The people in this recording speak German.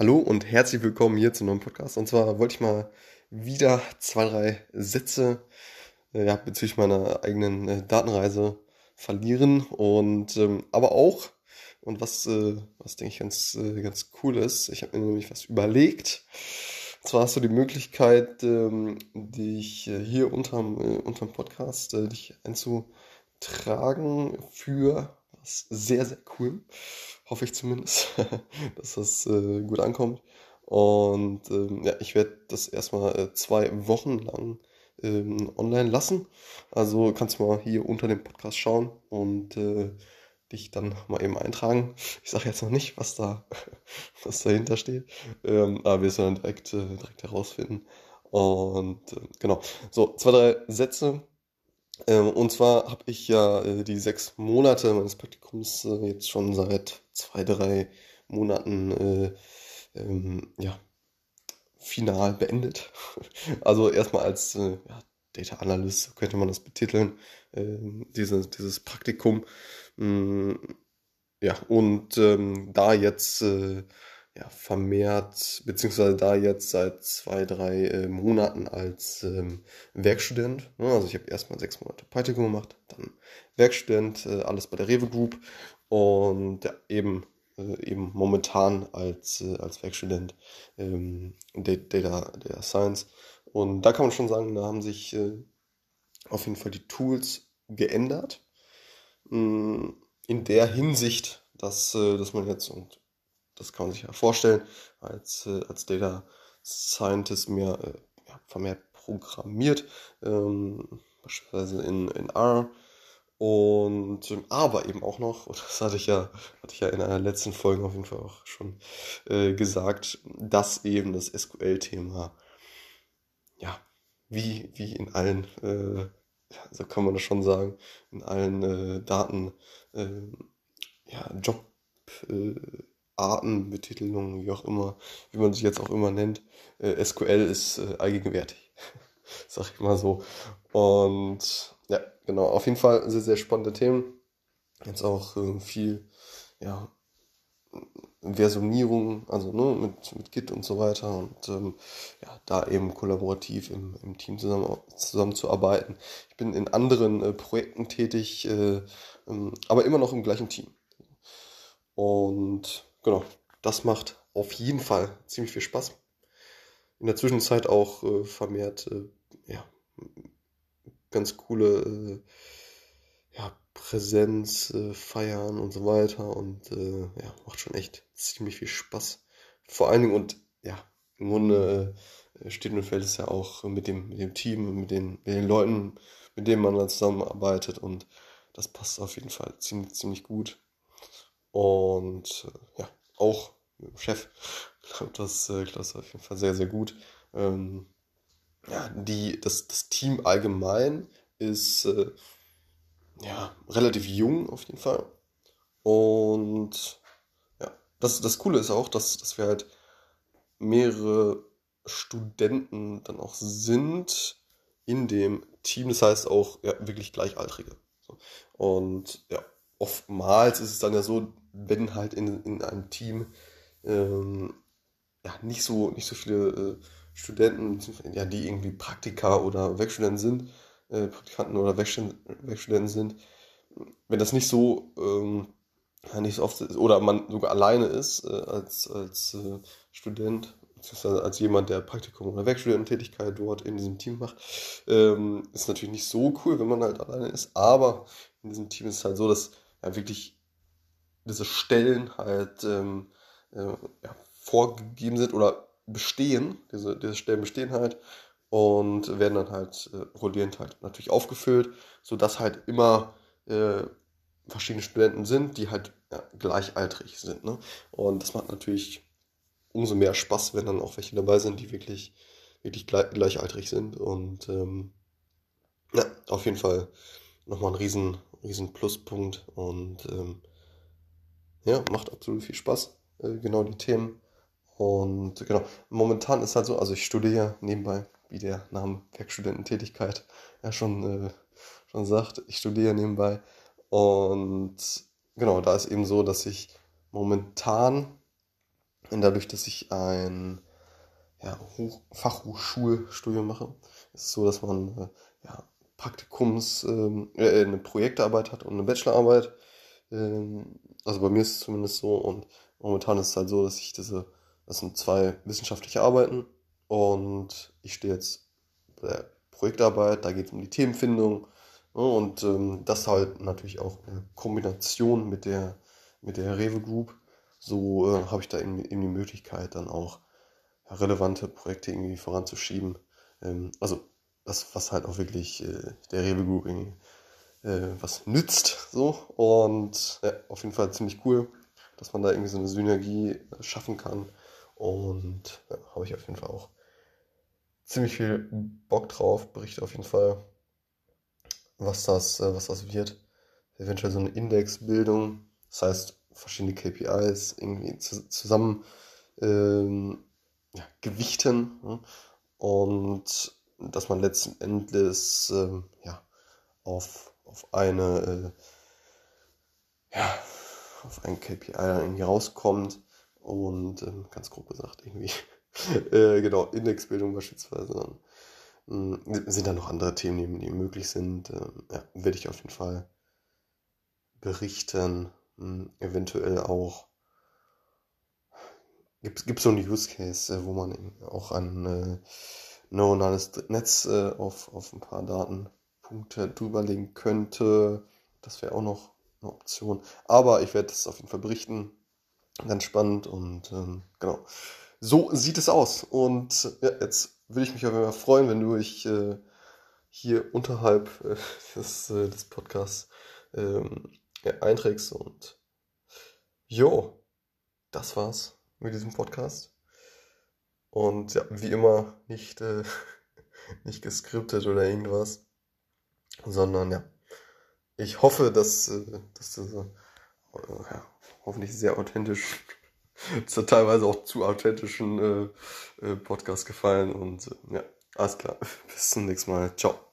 Hallo und herzlich willkommen hier zu einem neuen Podcast. Und zwar wollte ich mal wieder zwei, drei Sätze äh, ja, bezüglich meiner eigenen äh, Datenreise verlieren. Und ähm, aber auch, und was, äh, was denke ich ganz, äh, ganz cool ist, ich habe mir nämlich was überlegt. Und zwar hast du die Möglichkeit, ähm, dich hier unterm, äh, unterm Podcast dich einzutragen für was sehr, sehr cool. Hoffe ich zumindest, dass das äh, gut ankommt. Und ähm, ja, ich werde das erstmal äh, zwei Wochen lang ähm, online lassen. Also kannst du mal hier unter dem Podcast schauen und äh, dich dann mal eben eintragen. Ich sage jetzt noch nicht, was da was dahinter steht, ähm, aber wir sollen direkt, äh, direkt herausfinden. Und äh, genau, so zwei, drei Sätze ähm, und zwar habe ich ja äh, die sechs Monate meines Praktikums äh, jetzt schon seit zwei, drei Monaten äh, ähm, ja, final beendet. Also erstmal als ja, Data Analyst könnte man das betiteln, ähm, dieses, dieses Praktikum. Mm, ja, und ähm, da jetzt äh, ja, vermehrt, beziehungsweise da jetzt seit zwei, drei äh, Monaten als ähm, Werkstudent. Ne? Also ich habe erstmal sechs Monate Praktikum gemacht, dann Werkstudent, äh, alles bei der Rewe Group und ja, eben, äh, eben momentan als, äh, als Werkstudent ähm, Data, Data Science. Und da kann man schon sagen, da haben sich äh, auf jeden Fall die Tools geändert. Mh, mm, in der Hinsicht, dass, äh, dass man jetzt, und das kann man sich ja vorstellen, als, äh, als Data Scientist mehr äh, ja, vermehrt programmiert, ähm, beispielsweise in, in R. Und ähm, aber eben auch noch, das hatte ich ja, hatte ich ja in einer letzten Folge auf jeden Fall auch schon äh, gesagt, dass eben das SQL-Thema, ja, wie, wie in allen, äh, so kann man das schon sagen, in allen äh, Daten, äh, ja, Job, äh, Artenbetitelung, wie auch immer, wie man sich jetzt auch immer nennt. Äh, SQL ist äh, allgegenwärtig, sag ich mal so. Und ja, genau, auf jeden Fall sehr, sehr spannende Themen. Jetzt auch äh, viel, ja, Versionierung, also ne, mit, mit Git und so weiter und ähm, ja, da eben kollaborativ im, im Team zusammen, zusammenzuarbeiten. Ich bin in anderen äh, Projekten tätig, äh, ähm, aber immer noch im gleichen Team. Und genau, das macht auf jeden Fall ziemlich viel Spaß. In der Zwischenzeit auch äh, vermehrt, äh, ja, ganz coole äh, ja, Präsenz, äh, feiern und so weiter und äh, ja, macht schon echt ziemlich viel Spaß. Vor allen Dingen und ja, im Grunde äh, steht und fällt es ja auch mit dem, mit dem Team, mit den, mit den Leuten, mit denen man dann zusammenarbeitet und das passt auf jeden Fall ziemlich, ziemlich gut. Und ja, auch Chef klappt das, äh, das auf jeden Fall sehr, sehr gut. Ähm, ja, die, das, das Team allgemein ist äh, ja, relativ jung auf jeden Fall. Und ja, das, das Coole ist auch, dass, dass wir halt mehrere Studenten dann auch sind in dem Team. Das heißt auch ja, wirklich Gleichaltrige. Und ja, oftmals ist es dann ja so, wenn halt in, in einem Team ähm, ja, nicht, so, nicht so viele äh, Studenten, ja, die irgendwie Praktika oder Werkstudenten sind, äh, Praktikanten oder Werkstudenten sind, wenn das nicht so, ähm, nicht so oft ist, oder man sogar alleine ist äh, als, als äh, Student, beziehungsweise als jemand, der Praktikum oder Werkstudententätigkeit dort in diesem Team macht, ähm, ist natürlich nicht so cool, wenn man halt alleine ist, aber in diesem Team ist es halt so, dass ja wirklich diese Stellen halt ähm, äh, ja, vorgegeben sind oder bestehen, diese, diese Stellen bestehen halt und werden dann halt äh, rollierend halt natürlich aufgefüllt, sodass halt immer äh, verschiedene Studenten sind, die halt ja, gleichaltrig sind. Ne? Und das macht natürlich umso mehr Spaß, wenn dann auch welche dabei sind, die wirklich, wirklich gleich, gleichaltrig sind. Und ähm, ja, auf jeden Fall nochmal ein riesen, riesen Pluspunkt und ähm, ja, macht absolut viel Spaß, äh, genau die Themen. Und genau, momentan ist halt so, also ich studiere nebenbei, wie der Name Werkstudententätigkeit ja schon, äh, schon sagt, ich studiere nebenbei. Und genau, da ist eben so, dass ich momentan dadurch, dass ich ein ja, Hoch Fachhochschulstudium mache, ist es so, dass man äh, ja, Praktikums, ähm, äh, eine Projektarbeit hat und eine Bachelorarbeit. Ähm, also bei mir ist es zumindest so und momentan ist es halt so, dass ich diese, das sind zwei wissenschaftliche Arbeiten und ich stehe jetzt bei der Projektarbeit, da geht es um die Themenfindung ne, und ähm, das halt natürlich auch in Kombination mit der, mit der Rewe Group. So äh, habe ich da eben, die Möglichkeit, dann auch relevante Projekte irgendwie voranzuschieben. Ähm, also das, was halt auch wirklich äh, der Rewe Group irgendwie äh, was nützt. So. Und ja, auf jeden Fall ziemlich cool, dass man da irgendwie so eine Synergie äh, schaffen kann. Und ja, habe ich auf jeden Fall auch ziemlich viel Bock drauf. Berichte auf jeden Fall, was das, äh, was das wird. Eventuell so eine Indexbildung. Das heißt, verschiedene KPIs irgendwie zu, zusammen ähm, ja, gewichten. Ne? Und dass man letzten Endes ähm, ja, auf, auf eine äh, ja, auf ein KPI irgendwie rauskommt und ähm, ganz grob gesagt irgendwie äh, genau Indexbildung beispielsweise dann äh, sind da noch andere Themen, die möglich sind. Äh, ja, werde ich auf jeden Fall berichten, hm, eventuell auch gibt es so einen Use Case, wo man auch an äh, neuronales Netz äh, auf, auf ein paar Datenpunkte drüberlegen könnte. Das wäre auch noch eine Option. Aber ich werde das auf jeden Fall berichten. Ganz spannend und ähm, genau. So sieht es aus. Und ja, jetzt würde ich mich auf jeden Fall freuen, wenn du dich äh, hier unterhalb äh, des, äh, des Podcasts ähm, ja, einträgst. Und jo, das war's mit diesem Podcast. Und ja, wie immer nicht, äh, nicht geskriptet oder irgendwas, sondern ja, ich hoffe, dass, äh, dass das äh, ja, hoffentlich sehr authentisch, zu teilweise auch zu authentischen äh, äh, Podcast gefallen und ja, alles klar. Bis zum nächsten Mal. Ciao.